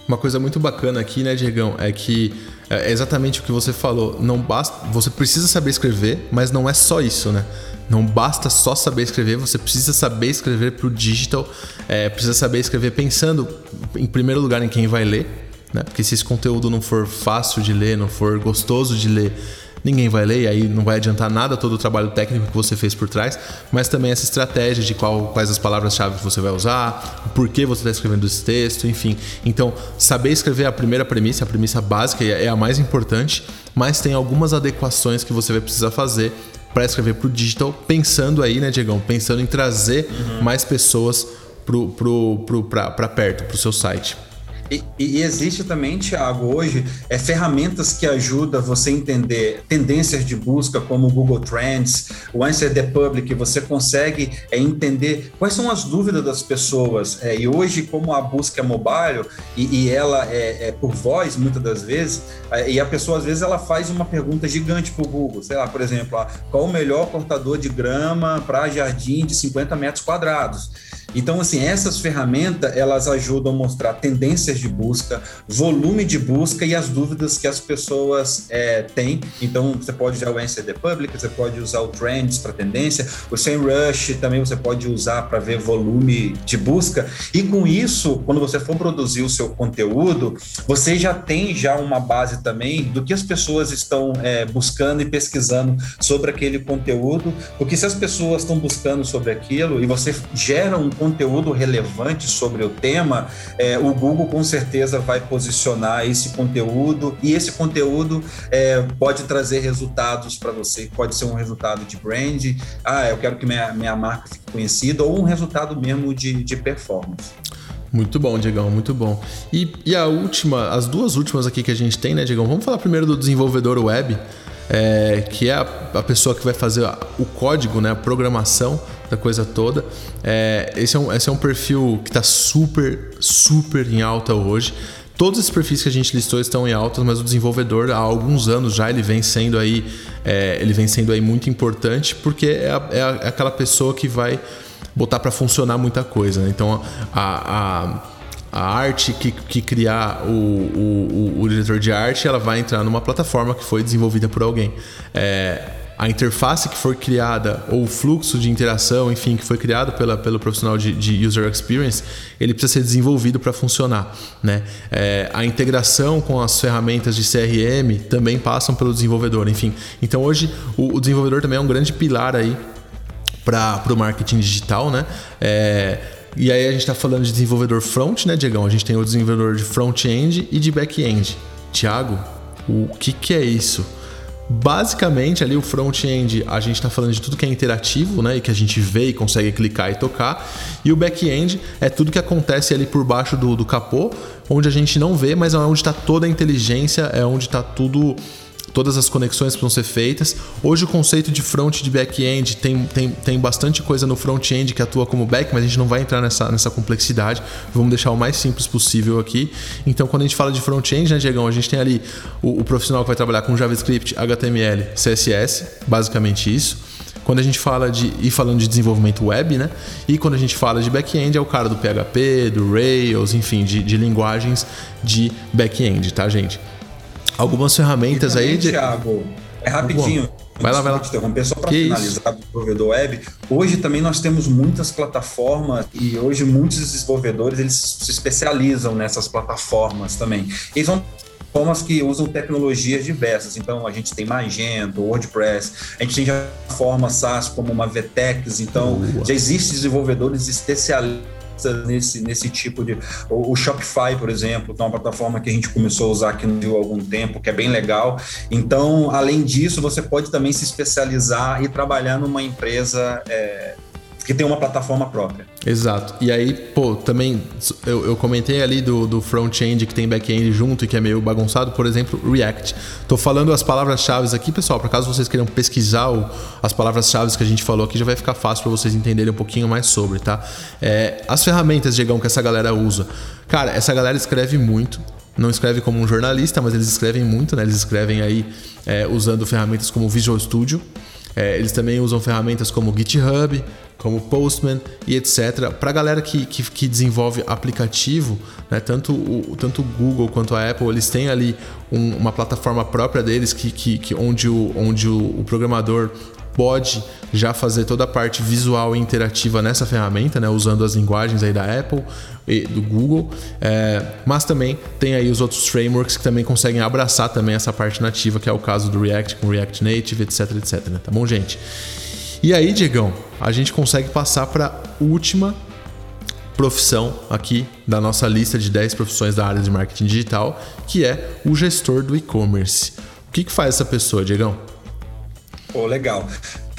Uma coisa muito bacana aqui, né, Diegão, é que é exatamente o que você falou. Não basta, você precisa saber escrever, mas não é só isso, né? Não basta só saber escrever, você precisa saber escrever para o digital, é, precisa saber escrever pensando, em primeiro lugar, em quem vai ler, né? Porque se esse conteúdo não for fácil de ler, não for gostoso de ler, ninguém vai ler, e aí não vai adiantar nada todo o trabalho técnico que você fez por trás, mas também essa estratégia de qual, quais as palavras-chave que você vai usar, por que você está escrevendo esse texto, enfim. Então, saber escrever é a primeira premissa, a premissa básica é a mais importante, mas tem algumas adequações que você vai precisar fazer para escrever para o digital, pensando aí, né, Diegão? Pensando em trazer uhum. mais pessoas para perto, para o seu site. E, e, existe também, Thiago, hoje, é, ferramentas que ajudam você a entender tendências de busca, como o Google Trends, o Answer the Public, você consegue é, entender quais são as dúvidas das pessoas. É, e hoje, como a busca é mobile e, e ela é, é, por voz, muitas das vezes, é, e a pessoa, às vezes, ela faz uma pergunta gigante para o Google, sei lá, por exemplo, ah, qual o melhor cortador de grama para jardim de 50 metros quadrados? Então, assim, essas ferramentas, elas ajudam a mostrar tendências de busca, volume de busca e as dúvidas que as pessoas é, têm. Então, você pode usar o the Public, você pode usar o Trends para tendência, o SEMrush também você pode usar para ver volume de busca. E com isso, quando você for produzir o seu conteúdo, você já tem já uma base também do que as pessoas estão é, buscando e pesquisando sobre aquele conteúdo, porque se as pessoas estão buscando sobre aquilo e você gera um conteúdo relevante sobre o tema, é, o Google com certeza vai posicionar esse conteúdo e esse conteúdo é, pode trazer resultados para você. Pode ser um resultado de brand, ah, eu quero que minha, minha marca fique conhecida, ou um resultado mesmo de, de performance. Muito bom, Diegão, muito bom. E, e a última, as duas últimas aqui que a gente tem, né, Diegão? Vamos falar primeiro do desenvolvedor web, é, que é a, a, pessoa que vai fazer o código, né, a programação da coisa toda. É, esse, é um, esse é um perfil que está super, super em alta hoje. Todos esses perfis que a gente listou estão em alta, mas o desenvolvedor há alguns anos já ele vem sendo aí, é, ele vem sendo aí muito importante porque é, a, é, a, é aquela pessoa que vai botar para funcionar muita coisa. Né? Então a, a, a, arte que, que criar o, o, o, diretor de arte, ela vai entrar numa plataforma que foi desenvolvida por alguém. É, a interface que for criada ou o fluxo de interação, enfim, que foi criado pela, pelo profissional de, de user experience, ele precisa ser desenvolvido para funcionar. Né? É, a integração com as ferramentas de CRM também passam pelo desenvolvedor, enfim. Então hoje o, o desenvolvedor também é um grande pilar aí para o marketing digital, né? É, e aí a gente está falando de desenvolvedor front, né, Diegão? A gente tem o desenvolvedor de front-end e de back-end. Tiago, o que, que é isso? Basicamente, ali o front-end, a gente está falando de tudo que é interativo, né? E que a gente vê e consegue clicar e tocar. E o back-end é tudo que acontece ali por baixo do, do capô, onde a gente não vê, mas é onde está toda a inteligência, é onde está tudo todas as conexões que vão ser feitas. Hoje o conceito de front e de back-end tem, tem, tem bastante coisa no front-end que atua como back, mas a gente não vai entrar nessa, nessa complexidade. Vamos deixar o mais simples possível aqui. Então, quando a gente fala de front-end, né, Diegão, a gente tem ali o, o profissional que vai trabalhar com JavaScript, HTML, CSS, basicamente isso quando a gente fala de e falando de desenvolvimento web, né? E quando a gente fala de back-end é o cara do PHP, do Rails, enfim, de, de linguagens de back-end, tá, gente? Algumas ferramentas também, aí de. Thiago, é rapidinho. Vai lá, vai lá. Interromper só para finalizar do desenvolvedor web. Hoje também nós temos muitas plataformas e hoje muitos desenvolvedores eles se especializam nessas plataformas também. Eles são plataformas que usam tecnologias diversas. Então a gente tem Magento, WordPress, a gente tem já forma SaaS como uma Vtex. Então Boa. já existem desenvolvedores especialistas nesse, nesse tipo de. O, o, Shopify, por exemplo, é uma plataforma que a gente começou a usar aqui no Rio há algum tempo, que é bem legal. Então, além disso, você pode também se especializar e trabalhar numa empresa. É, que tem uma plataforma própria. Exato. E aí, pô, também eu, eu comentei ali do, do front-end que tem back-end junto e que é meio bagunçado, por exemplo, React. Tô falando as palavras-chave aqui, pessoal, para caso vocês queiram pesquisar o, as palavras-chave que a gente falou aqui, já vai ficar fácil para vocês entenderem um pouquinho mais sobre, tá? É, as ferramentas, Diegão, que essa galera usa. Cara, essa galera escreve muito, não escreve como um jornalista, mas eles escrevem muito, né? Eles escrevem aí é, usando ferramentas como Visual Studio. É, eles também usam ferramentas como GitHub, como Postman e etc. Para a galera que, que, que, desenvolve aplicativo, né, tanto, o, tanto o Google quanto a Apple, eles têm ali um, uma plataforma própria deles que, que, que onde, o, onde o, o, programador pode já fazer toda a parte visual e interativa nessa ferramenta, né, usando as linguagens aí da Apple e do Google, é, mas também tem aí os outros frameworks que também conseguem abraçar também essa parte nativa, que é o caso do React com React Native, etc, etc. Né? Tá bom, gente? E aí, Diegão, a gente consegue passar para a última profissão aqui da nossa lista de 10 profissões da área de marketing digital, que é o gestor do e-commerce. O que, que faz essa pessoa, Diegão? Pô, legal.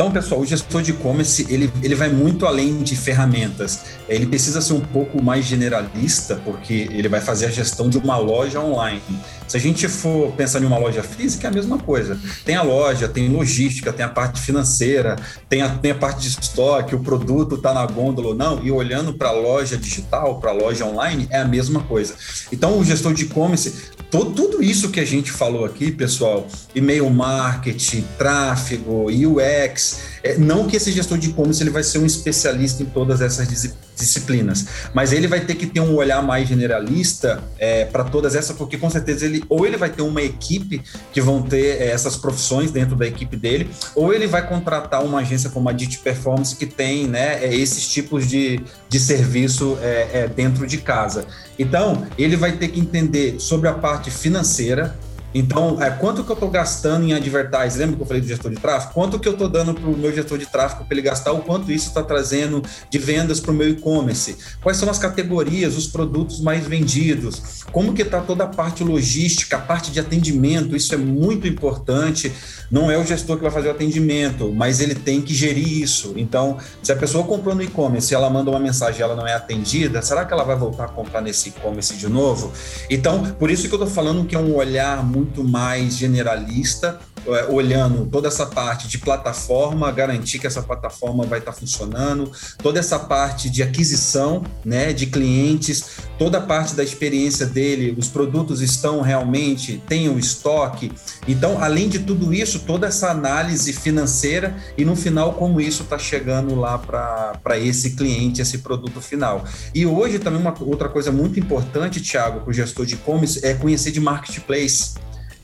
Então, pessoal, o gestor de e-commerce ele, ele vai muito além de ferramentas. Ele precisa ser um pouco mais generalista, porque ele vai fazer a gestão de uma loja online. Se a gente for pensar em uma loja física, é a mesma coisa. Tem a loja, tem logística, tem a parte financeira, tem a, tem a parte de estoque, o produto está na gôndola ou não, e olhando para a loja digital, para a loja online, é a mesma coisa. Então, o gestor de e-commerce, tudo isso que a gente falou aqui, pessoal, e-mail marketing, tráfego, UX, é, não que esse gestor de e-commerce ele vai ser um especialista em todas essas disciplinas, mas ele vai ter que ter um olhar mais generalista é, para todas essas, porque com certeza ele ou ele vai ter uma equipe que vão ter é, essas profissões dentro da equipe dele, ou ele vai contratar uma agência como a Dit Performance que tem né, é, esses tipos de, de serviço é, é, dentro de casa. Então, ele vai ter que entender sobre a parte financeira, então, é, quanto que eu estou gastando em advertising? Lembra que eu falei do gestor de tráfego? Quanto que eu estou dando para o meu gestor de tráfego para ele gastar? O quanto isso está trazendo de vendas para o meu e-commerce? Quais são as categorias, os produtos mais vendidos? Como que está toda a parte logística, a parte de atendimento? Isso é muito importante. Não é o gestor que vai fazer o atendimento, mas ele tem que gerir isso. Então, se a pessoa comprou no e-commerce e ela manda uma mensagem e ela não é atendida, será que ela vai voltar a comprar nesse e-commerce de novo? Então, por isso que eu estou falando que é um olhar muito muito mais generalista, é, olhando toda essa parte de plataforma, garantir que essa plataforma vai estar funcionando, toda essa parte de aquisição né, de clientes, toda a parte da experiência dele, os produtos estão realmente, tem o estoque. Então, além de tudo isso, toda essa análise financeira e no final, como isso está chegando lá para esse cliente, esse produto final. E hoje também uma outra coisa muito importante, Thiago, para o gestor de e-commerce, é conhecer de marketplace.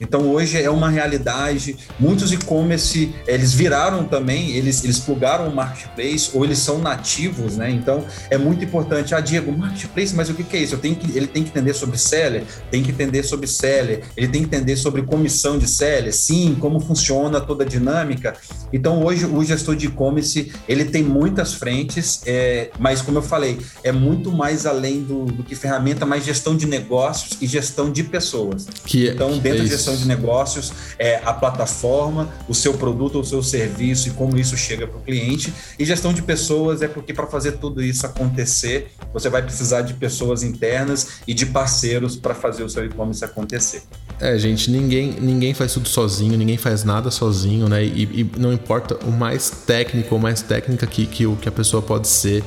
Então hoje é uma realidade. Muitos e-commerce eles viraram também, eles eles plugaram o marketplace ou eles são nativos, né? Então é muito importante. Ah, Diego, marketplace, mas o que, que é isso? Eu tenho que, ele tem que entender sobre seller, tem que entender sobre seller, ele tem que entender sobre comissão de seller, sim, como funciona toda a dinâmica. Então hoje o gestor de e-commerce ele tem muitas frentes, é, mas como eu falei, é muito mais além do, do que ferramenta, mais gestão de negócios e gestão de pessoas. Que, então dentro é de gestão de negócios é a plataforma, o seu produto, o seu serviço e como isso chega para o cliente. E gestão de pessoas é porque para fazer tudo isso acontecer, você vai precisar de pessoas internas e de parceiros para fazer o seu e-commerce acontecer. É, gente, ninguém, ninguém faz tudo sozinho, ninguém faz nada sozinho, né? E, e não importa o mais técnico ou mais técnica que, que, que a pessoa pode ser,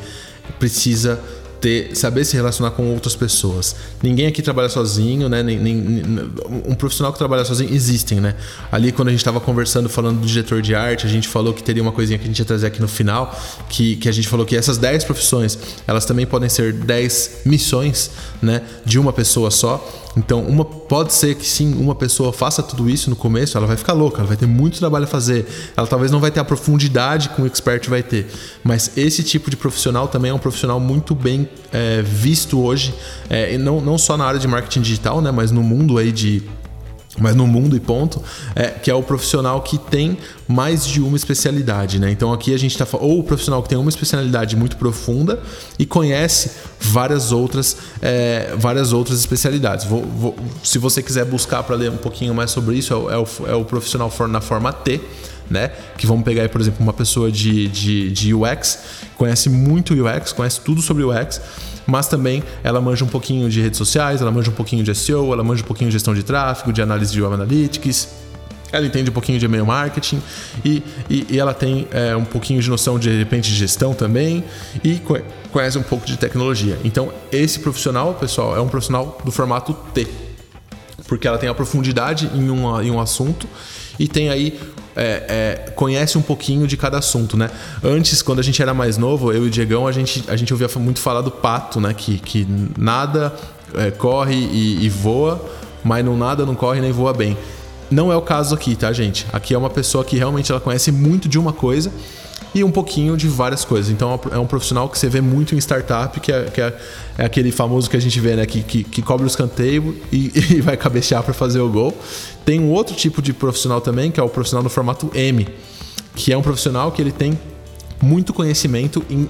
precisa ter, saber se relacionar com outras pessoas. Ninguém aqui trabalha sozinho, né? Nem, nem, um profissional que trabalha sozinho existem, né? Ali quando a gente estava conversando, falando do diretor de arte, a gente falou que teria uma coisinha que a gente ia trazer aqui no final, que, que a gente falou que essas 10 profissões, elas também podem ser 10 missões, né? De uma pessoa só. Então, uma pode ser que sim, uma pessoa faça tudo isso no começo, ela vai ficar louca, ela vai ter muito trabalho a fazer. Ela talvez não vai ter a profundidade que um expert vai ter. Mas esse tipo de profissional também é um profissional muito bem é, visto hoje, é, não, não só na área de marketing digital, né, mas no mundo aí de mas no mundo e ponto, é, que é o profissional que tem mais de uma especialidade, né? Então aqui a gente está ou o profissional que tem uma especialidade muito profunda e conhece várias outras, é, várias outras especialidades. Vou, vou, se você quiser buscar para ler um pouquinho mais sobre isso, é é o, é o profissional na forma T. Né? Que vamos pegar aí, por exemplo, uma pessoa de, de, de UX, conhece muito UX, conhece tudo sobre UX, mas também ela manja um pouquinho de redes sociais, ela manja um pouquinho de SEO, ela manja um pouquinho de gestão de tráfego, de análise de web analytics, ela entende um pouquinho de e-mail marketing e, e, e ela tem é, um pouquinho de noção de, de repente de gestão também e conhece um pouco de tecnologia. Então, esse profissional, pessoal, é um profissional do formato T, porque ela tem a profundidade em, uma, em um assunto e tem aí é, é, conhece um pouquinho de cada assunto, né? Antes, quando a gente era mais novo, eu e o Diegão, a gente, a gente ouvia muito falar do pato, né? Que, que nada é, corre e, e voa, mas não nada, não corre nem voa bem. Não é o caso aqui, tá, gente? Aqui é uma pessoa que realmente ela conhece muito de uma coisa e um pouquinho de várias coisas. Então é um profissional que você vê muito em startup, que é, que é, é aquele famoso que a gente vê, né? Que, que, que cobre o escanteio e, *laughs* e vai cabecear para fazer o gol. Tem um outro tipo de profissional também, que é o profissional no formato M, que é um profissional que ele tem muito conhecimento em,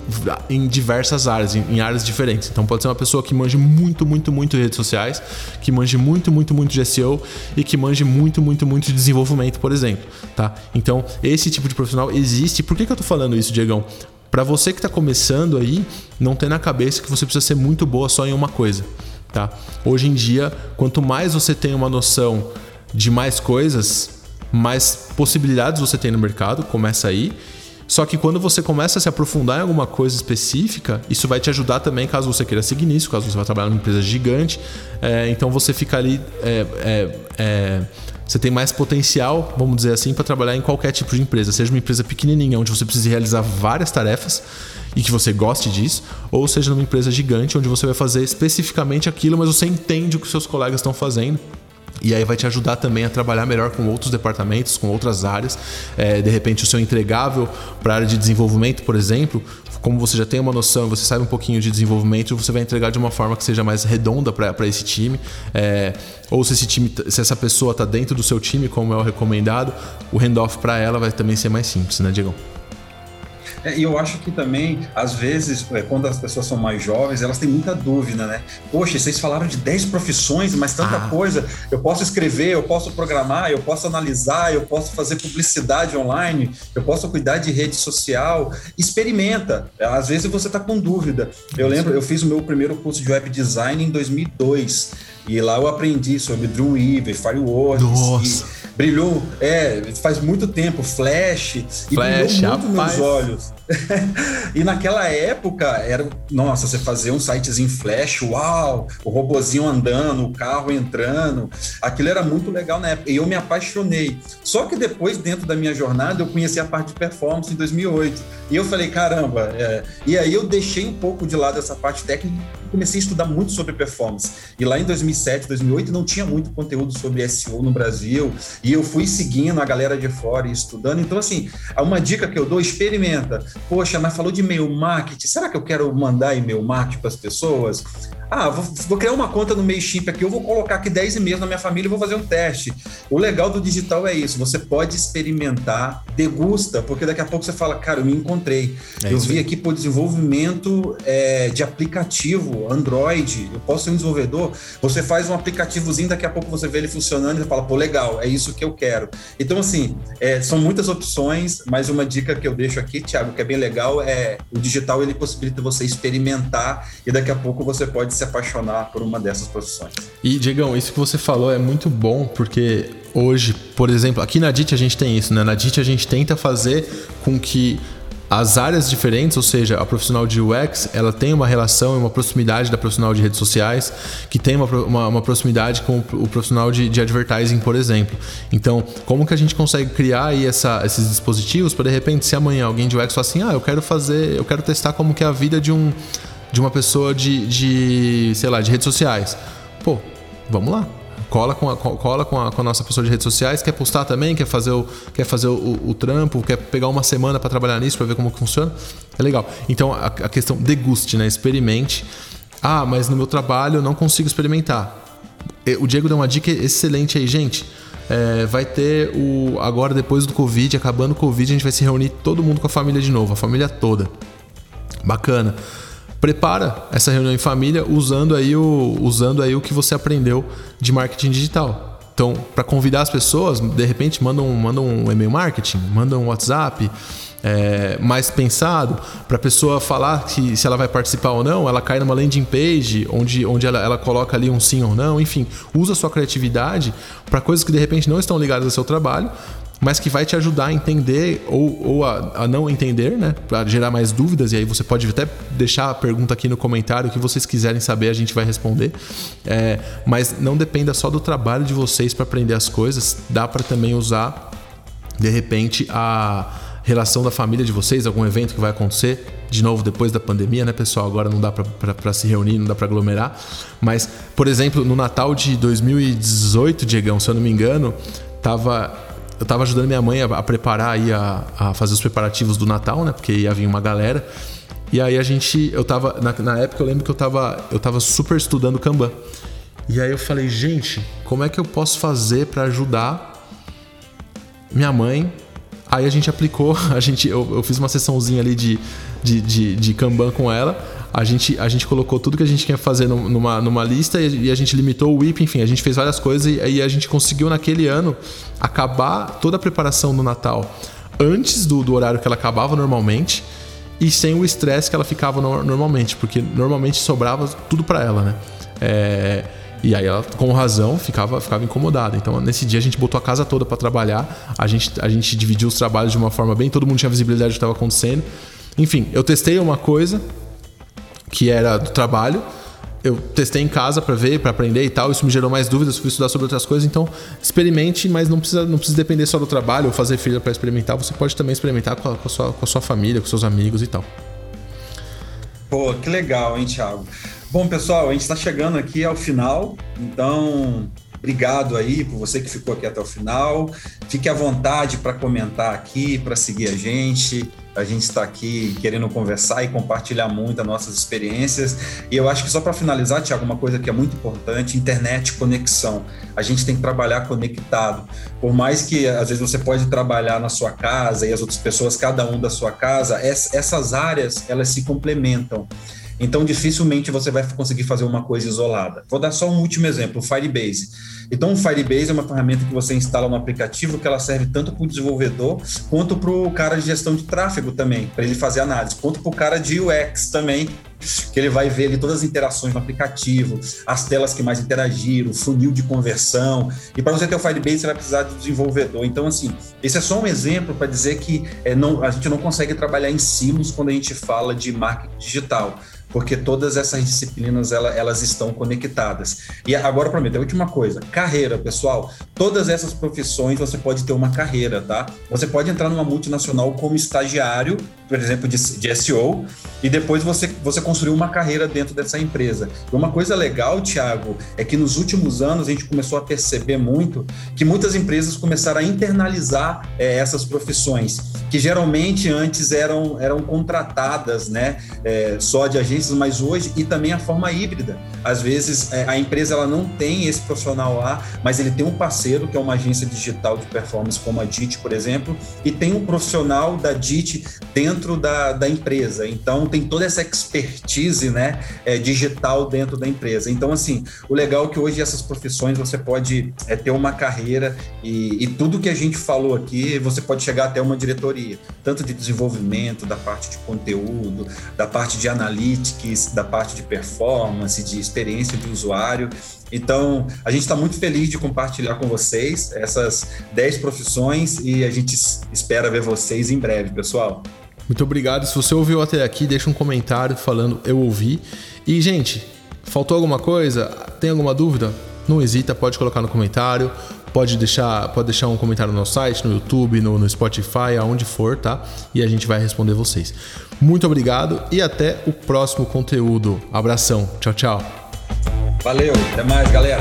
em diversas áreas, em, em, áreas diferentes. Então pode ser uma pessoa que manje muito, muito, muito de redes sociais, que manje muito, muito, muito de SEO e que manje muito, muito, muito de desenvolvimento, por exemplo. Tá? Então esse tipo de profissional existe. Por que, que eu tô falando isso, Diegão? Para você que está começando aí, não ter na cabeça que você precisa ser muito boa só em uma coisa. Tá? Hoje em dia, quanto mais você tem uma noção de mais coisas, mais possibilidades você tem no mercado, começa aí. Só que quando você começa a se aprofundar em alguma coisa específica, isso vai te ajudar também caso você queira seguir nisso, caso você vá trabalhar numa empresa gigante. É, então você fica ali. É, é, é você tem mais potencial, vamos dizer assim, para trabalhar em qualquer tipo de empresa, seja uma empresa pequenininha, onde você precisa realizar várias tarefas e que você goste disso, ou seja numa empresa gigante, onde você vai fazer especificamente aquilo, mas você entende o que seus colegas estão fazendo e aí vai te ajudar também a trabalhar melhor com outros departamentos, com outras áreas. É, de repente, o seu entregável para a área de desenvolvimento, por exemplo, como você já tem uma noção, você sabe um pouquinho de desenvolvimento, você vai entregar de uma forma que seja mais redonda para esse time. É, ou se esse time, se essa pessoa está dentro do seu time, como é o recomendado, o handoff para ela vai também ser mais simples, né, Diego? É, e eu acho que também, às vezes, é, quando as pessoas são mais jovens, elas têm muita dúvida, né? Poxa, vocês falaram de 10 profissões, mas tanta ah. coisa. Eu posso escrever, eu posso programar, eu posso analisar, eu posso fazer publicidade online, eu posso cuidar de rede social. Experimenta. Às vezes você está com dúvida. Eu lembro, eu fiz o meu primeiro curso de web design em 2002. E lá eu aprendi sobre Dreamweaver, Fireworks. Nossa brilhou, é, faz muito tempo, Flash, e Flash, brilhou muito rapaz. meus olhos. *laughs* e naquela época era, nossa, você fazia um em Flash, uau, o robozinho andando, o carro entrando, aquilo era muito legal na época, e eu me apaixonei. Só que depois, dentro da minha jornada, eu conheci a parte de performance em 2008, e eu falei, caramba, é... e aí eu deixei um pouco de lado essa parte técnica comecei a estudar muito sobre performance. E lá em 2007, 2008 não tinha muito conteúdo sobre SEO no Brasil. E E eu fui seguindo a galera de fora e estudando. Então, assim, uma dica que eu dou, experimenta. Poxa, mas falou de e-mail marketing. Será que eu quero mandar e-mail marketing para as pessoas? Ah, vou, vou, criar uma conta no MailChimp aqui, eu vou colocar aqui 10 e-mails na minha família e vou fazer um teste. O legal do digital é isso, você pode experimentar, degusta, porque daqui a pouco você fala, cara, eu me encontrei. É eu vi aqui por desenvolvimento é, de aplicativo, Android, eu posso ser um desenvolvedor, você faz um aplicativozinho, daqui a pouco você vê ele funcionando e fala, pô, legal, é isso que eu quero. Então, assim, é, são muitas opções, mas uma dica que eu deixo aqui, Thiago, que é bem legal, é o digital ele possibilita você experimentar e daqui a pouco você pode se apaixonar por uma dessas profissões. E, Diegão, isso que você falou é muito bom, porque hoje, por exemplo, aqui na DIT a gente tem isso, né? Na DIT a gente tenta fazer com que as áreas diferentes, ou seja, a profissional de UX, ela tem uma relação e uma proximidade da profissional de redes sociais, que tem uma, uma, uma proximidade com o profissional de, de, advertising, por exemplo. Então, como que a gente consegue criar aí essa, esses dispositivos para de repente, se amanhã alguém de UX falar assim, ah, eu quero fazer, eu quero testar como que é a vida de um de uma pessoa de, de sei lá, de redes sociais. Pô, vamos lá. Cola com a, cola com a, com a nossa pessoa de redes sociais, quer postar também, quer fazer o, quer fazer o, o trampo, quer pegar uma semana para trabalhar nisso, para ver como funciona. É legal. Então a, a questão deguste, né? Experimente. Ah, mas no meu trabalho eu não consigo experimentar. O Diego deu uma dica excelente aí, gente. É, vai ter o. Agora, depois do Covid, acabando o Covid, a gente vai se reunir todo mundo com a família de novo, a família toda. Bacana prepara essa reunião em família usando aí o, usando aí o que você aprendeu de marketing digital. Então, para convidar as pessoas, de repente, manda um, manda um e-mail marketing, manda um WhatsApp é, mais pensado, para a pessoa falar que se ela vai participar ou não, ela cai numa landing page onde, onde ela, ela coloca ali um sim ou não, enfim, usa a sua criatividade para coisas que de repente não estão ligadas ao seu trabalho, mas que vai te ajudar a entender ou, ou a, a, não entender, né? Para gerar mais dúvidas. E aí você pode até deixar a pergunta aqui no comentário, o que vocês quiserem saber, a gente vai responder. É, mas não dependa só do trabalho de vocês para aprender as coisas. Dá para também usar, de repente, a relação da família de vocês, algum evento que vai acontecer. De novo, depois da pandemia, né, pessoal? Agora não dá para se reunir, não dá para aglomerar. Mas, por exemplo, no Natal de 2018, Diegão, se eu não me engano, tava eu tava ajudando minha mãe a, a preparar aí, a, a, fazer os preparativos do Natal, né? Porque ia vir uma galera. E aí a gente, eu tava, na, na época eu lembro que eu tava, eu tava super estudando Kanban. E aí eu falei, gente, como é que eu posso fazer para ajudar minha mãe? Aí a gente aplicou, *laughs* a gente, eu, eu fiz uma sessãozinha ali de, de, de, de Kanban com ela a gente, a gente colocou tudo que a gente quer fazer numa, numa lista e a gente limitou o WIP, enfim, a gente fez várias coisas e aí a gente conseguiu naquele ano acabar toda a preparação do Natal antes do, do horário que ela acabava normalmente e sem o estresse que ela ficava no, normalmente, porque normalmente sobrava tudo para ela, né? É, e aí ela, com razão, ficava, ficava incomodada. Então, nesse dia a gente botou a casa toda para trabalhar, a gente, a gente dividiu os trabalhos de uma forma bem, todo mundo tinha visibilidade do que estava acontecendo. Enfim, eu testei uma coisa, que era do trabalho. Eu testei em casa para ver, para aprender e tal. Isso me gerou mais dúvidas, fui estudar sobre outras coisas. Então, experimente, mas não precisa, não precisa depender só do trabalho ou fazer filha para experimentar. Você pode também experimentar com a, com, a sua, com a sua família, com seus amigos e tal. Pô, que legal, hein, Thiago? Bom, pessoal, a gente está chegando aqui ao final, então Obrigado aí por você que ficou aqui até o final. Fique à vontade para comentar aqui, para seguir a gente. A gente está aqui querendo conversar e compartilhar muito as nossas experiências. E eu acho que só para finalizar, Tiago, uma coisa que é muito importante: internet, conexão. A gente tem que trabalhar conectado. Por mais que às vezes você pode trabalhar na sua casa e as outras pessoas, cada um da sua casa, essas áreas elas se complementam. Então, dificilmente você vai conseguir fazer uma coisa isolada. Vou dar só um último exemplo, o Firebase. Então, o Firebase é uma ferramenta que você instala no aplicativo que ela serve tanto para o desenvolvedor quanto para o cara de gestão de tráfego também, para ele fazer análise, quanto para o cara de UX também, que ele vai ver ali todas as interações no aplicativo, as telas que mais interagiram, o funil de conversão. E para você ter o Firebase, você vai precisar de desenvolvedor. Então, assim, esse é só um exemplo para dizer que é, não, a gente não consegue trabalhar em silos quando a gente fala de marketing digital porque todas essas disciplinas elas, estão conectadas. E agora, prometo, a última coisa: carreira, pessoal. Todas essas profissões você pode ter uma carreira, tá? Você pode entrar numa multinacional como estagiário, por exemplo, de, de SEO, e depois você, você construir uma carreira dentro dessa empresa. E uma coisa legal, Thiago, é que nos últimos anos a gente começou a perceber muito que muitas empresas começaram a internalizar é, essas profissões, que geralmente antes eram, eram contratadas, né, é, só de agências, mas hoje, e também a forma híbrida. Às vezes é, a empresa ela não tem esse profissional lá, mas ele tem um parceiro que é uma agência digital de performance como a DIT, por exemplo, e tem um profissional da DIT dentro da, da empresa. Então tem toda essa expertise, né, é, digital dentro da empresa. Então assim, o legal é que hoje essas profissões você pode é, ter uma carreira e, e tudo que a gente falou aqui você pode chegar até uma diretoria, tanto de desenvolvimento, da parte de conteúdo, da parte de analytics, da parte de performance, de experiência de usuário. Então, a gente está muito feliz de compartilhar com vocês essas 10 profissões e a gente espera ver vocês em breve, pessoal. Muito obrigado. Se você ouviu até aqui, deixa um comentário falando eu ouvi. E, gente, faltou alguma coisa? Tem alguma dúvida? Não hesita, pode colocar no comentário. Pode deixar, pode deixar um comentário no nosso site, no YouTube, no, no Spotify, aonde for, tá? E a gente vai responder vocês. Muito obrigado e até o próximo conteúdo. Abração. Tchau, tchau. Valeu, até mais, galera.